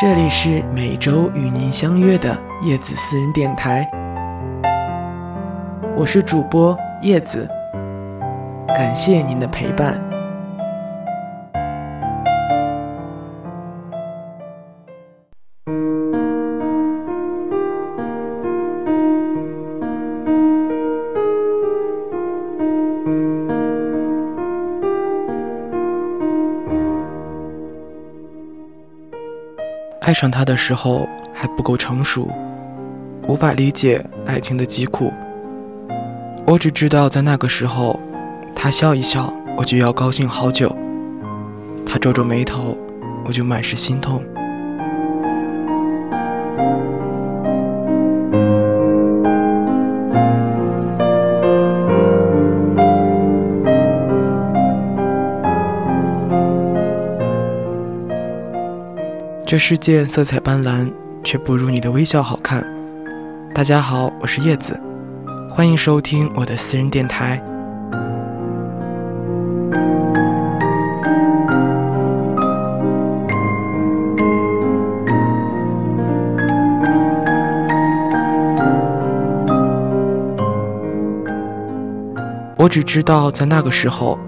这里是每周与您相约的叶子私人电台，我是主播叶子，感谢您的陪伴。爱上他的时候还不够成熟，无法理解爱情的疾苦。我只知道在那个时候，他笑一笑，我就要高兴好久；他皱皱眉头，我就满是心痛。这世界色彩斑斓，却不如你的微笑好看。大家好，我是叶子，欢迎收听我的私人电台。我只知道，在那个时候，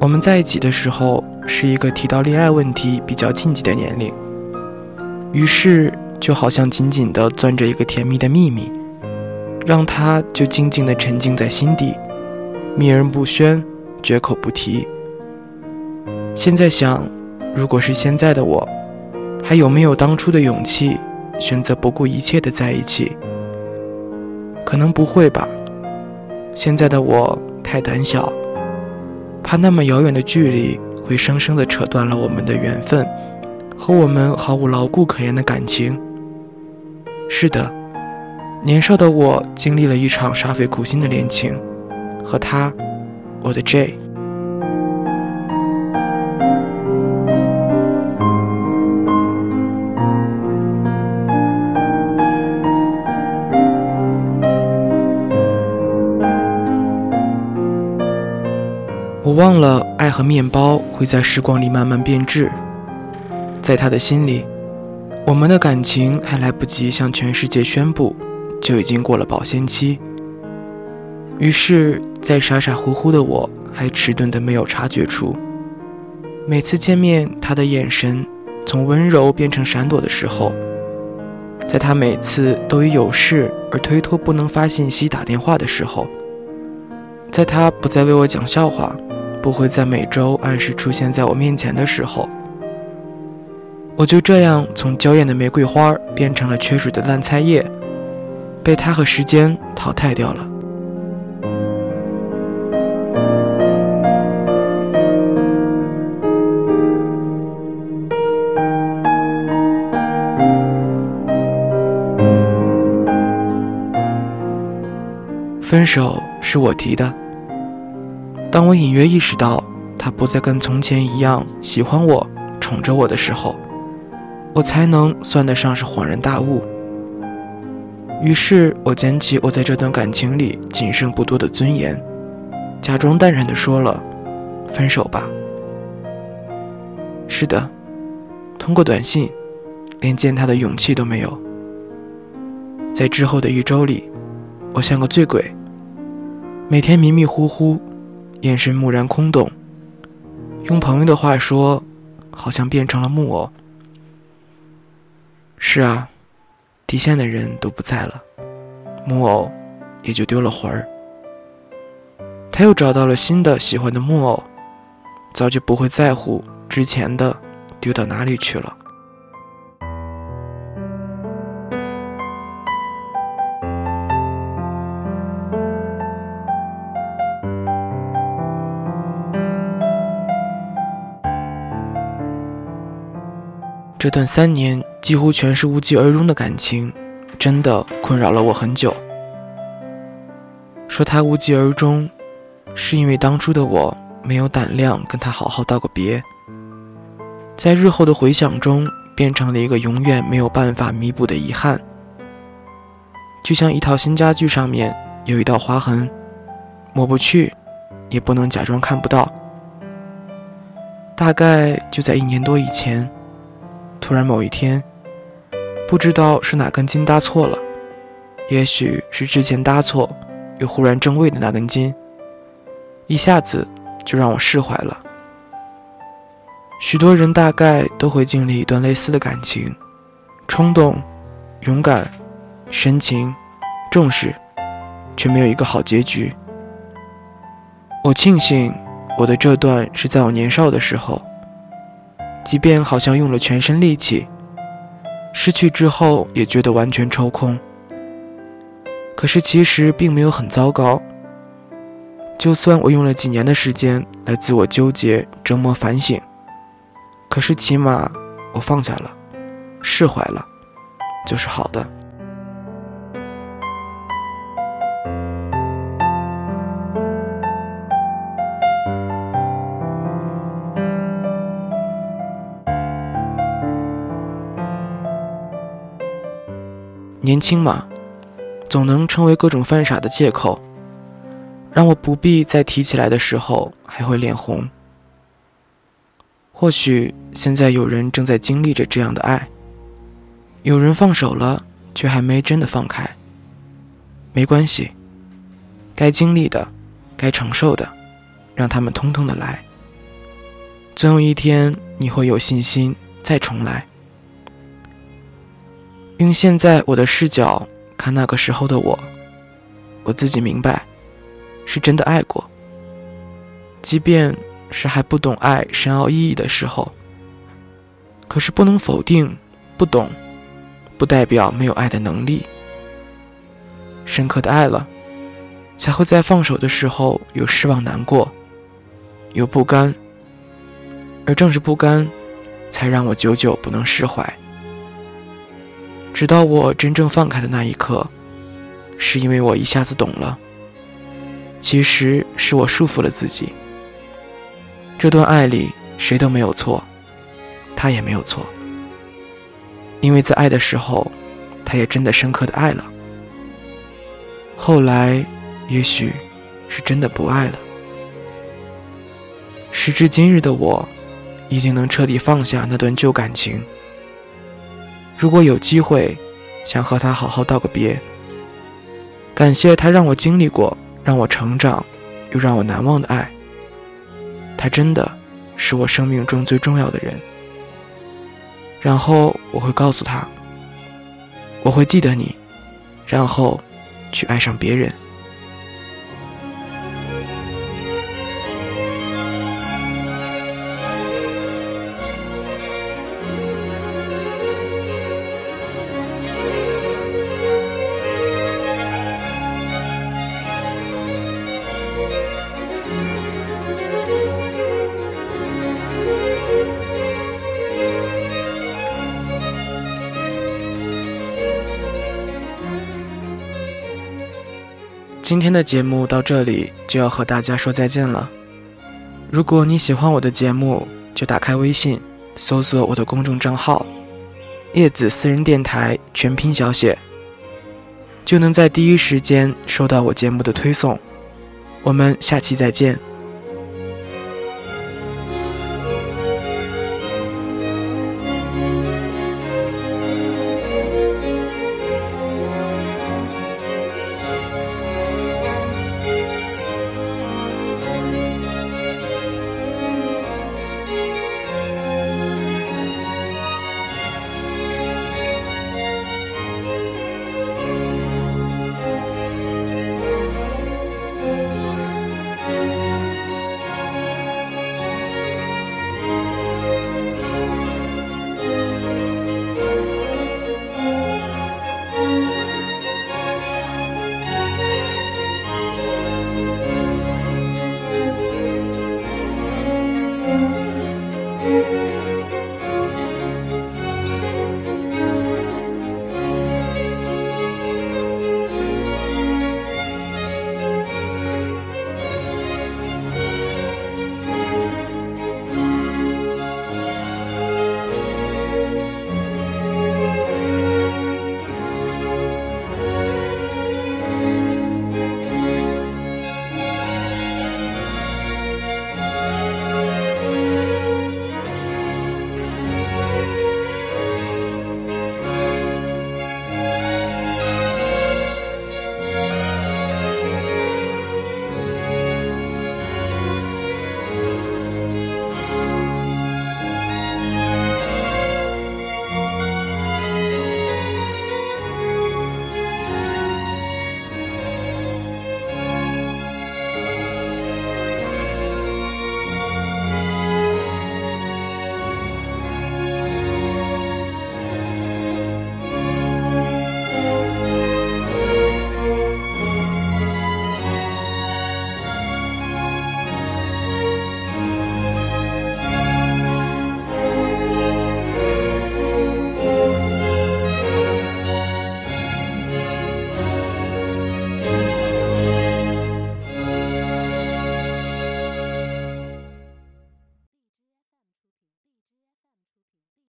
我们在一起的时候。是一个提到恋爱问题比较禁忌的年龄，于是就好像紧紧地攥着一个甜蜜的秘密，让它就静静地沉静在心底，秘而不宣，绝口不提。现在想，如果是现在的我，还有没有当初的勇气，选择不顾一切的在一起？可能不会吧。现在的我太胆小，怕那么遥远的距离。会生生的扯断了我们的缘分，和我们毫无牢固可言的感情。是的，年少的我经历了一场煞费苦心的恋情，和他，我的 Jay。我忘了，爱和面包会在时光里慢慢变质。在他的心里，我们的感情还来不及向全世界宣布，就已经过了保鲜期。于是，在傻傻乎乎的我还迟钝的没有察觉出，每次见面，他的眼神从温柔变成闪躲的时候，在他每次都以有事而推脱不能发信息、打电话的时候，在他不再为我讲笑话。不会在每周按时出现在我面前的时候，我就这样从娇艳的玫瑰花变成了缺水的烂菜叶，被他和时间淘汰掉了。分手是我提的。当我隐约意识到他不再跟从前一样喜欢我、宠着我的时候，我才能算得上是恍然大悟。于是我捡起我在这段感情里仅剩不多的尊严，假装淡然地说了：“分手吧。”是的，通过短信，连见他的勇气都没有。在之后的一周里，我像个醉鬼，每天迷迷糊糊。眼神木然空洞，用朋友的话说，好像变成了木偶。是啊，底线的人都不在了，木偶也就丢了魂儿。他又找到了新的喜欢的木偶，早就不会在乎之前的丢到哪里去了。这段三年几乎全是无疾而终的感情，真的困扰了我很久。说他无疾而终，是因为当初的我没有胆量跟他好好道个别，在日后的回想中，变成了一个永远没有办法弥补的遗憾。就像一套新家具上面有一道划痕，抹不去，也不能假装看不到。大概就在一年多以前，突然某一天，不知道是哪根筋搭错了，也许是之前搭错。又忽然正位的那根筋，一下子就让我释怀了。许多人大概都会经历一段类似的感情，冲动、勇敢、深情、重视，却没有一个好结局。我庆幸我的这段是在我年少的时候，即便好像用了全身力气，失去之后也觉得完全抽空。可是其实并没有很糟糕。就算我用了几年的时间来自我纠结、折磨、反省，可是起码我放下了，释怀了，就是好的。年轻嘛。总能成为各种犯傻的借口，让我不必在提起来的时候还会脸红。或许现在有人正在经历着这样的爱，有人放手了，却还没真的放开。没关系，该经历的，该承受的，让他们通通的来。总有一天你会有信心再重来。用现在我的视角。看那个时候的我，我自己明白，是真的爱过。即便是还不懂爱深奥意义的时候，可是不能否定，不懂，不代表没有爱的能力。深刻的爱了，才会在放手的时候有失望、难过，有不甘。而正是不甘，才让我久久不能释怀。直到我真正放开的那一刻，是因为我一下子懂了，其实是我束缚了自己。这段爱里谁都没有错，他也没有错，因为在爱的时候，他也真的深刻的爱了。后来，也许是真的不爱了。时至今日的我，已经能彻底放下那段旧感情。如果有机会，想和他好好道个别。感谢他让我经历过，让我成长，又让我难忘的爱。他真的是我生命中最重要的人。然后我会告诉他，我会记得你，然后去爱上别人。今天的节目到这里就要和大家说再见了。如果你喜欢我的节目，就打开微信，搜索我的公众账号“叶子私人电台”全拼小写，就能在第一时间收到我节目的推送。我们下期再见。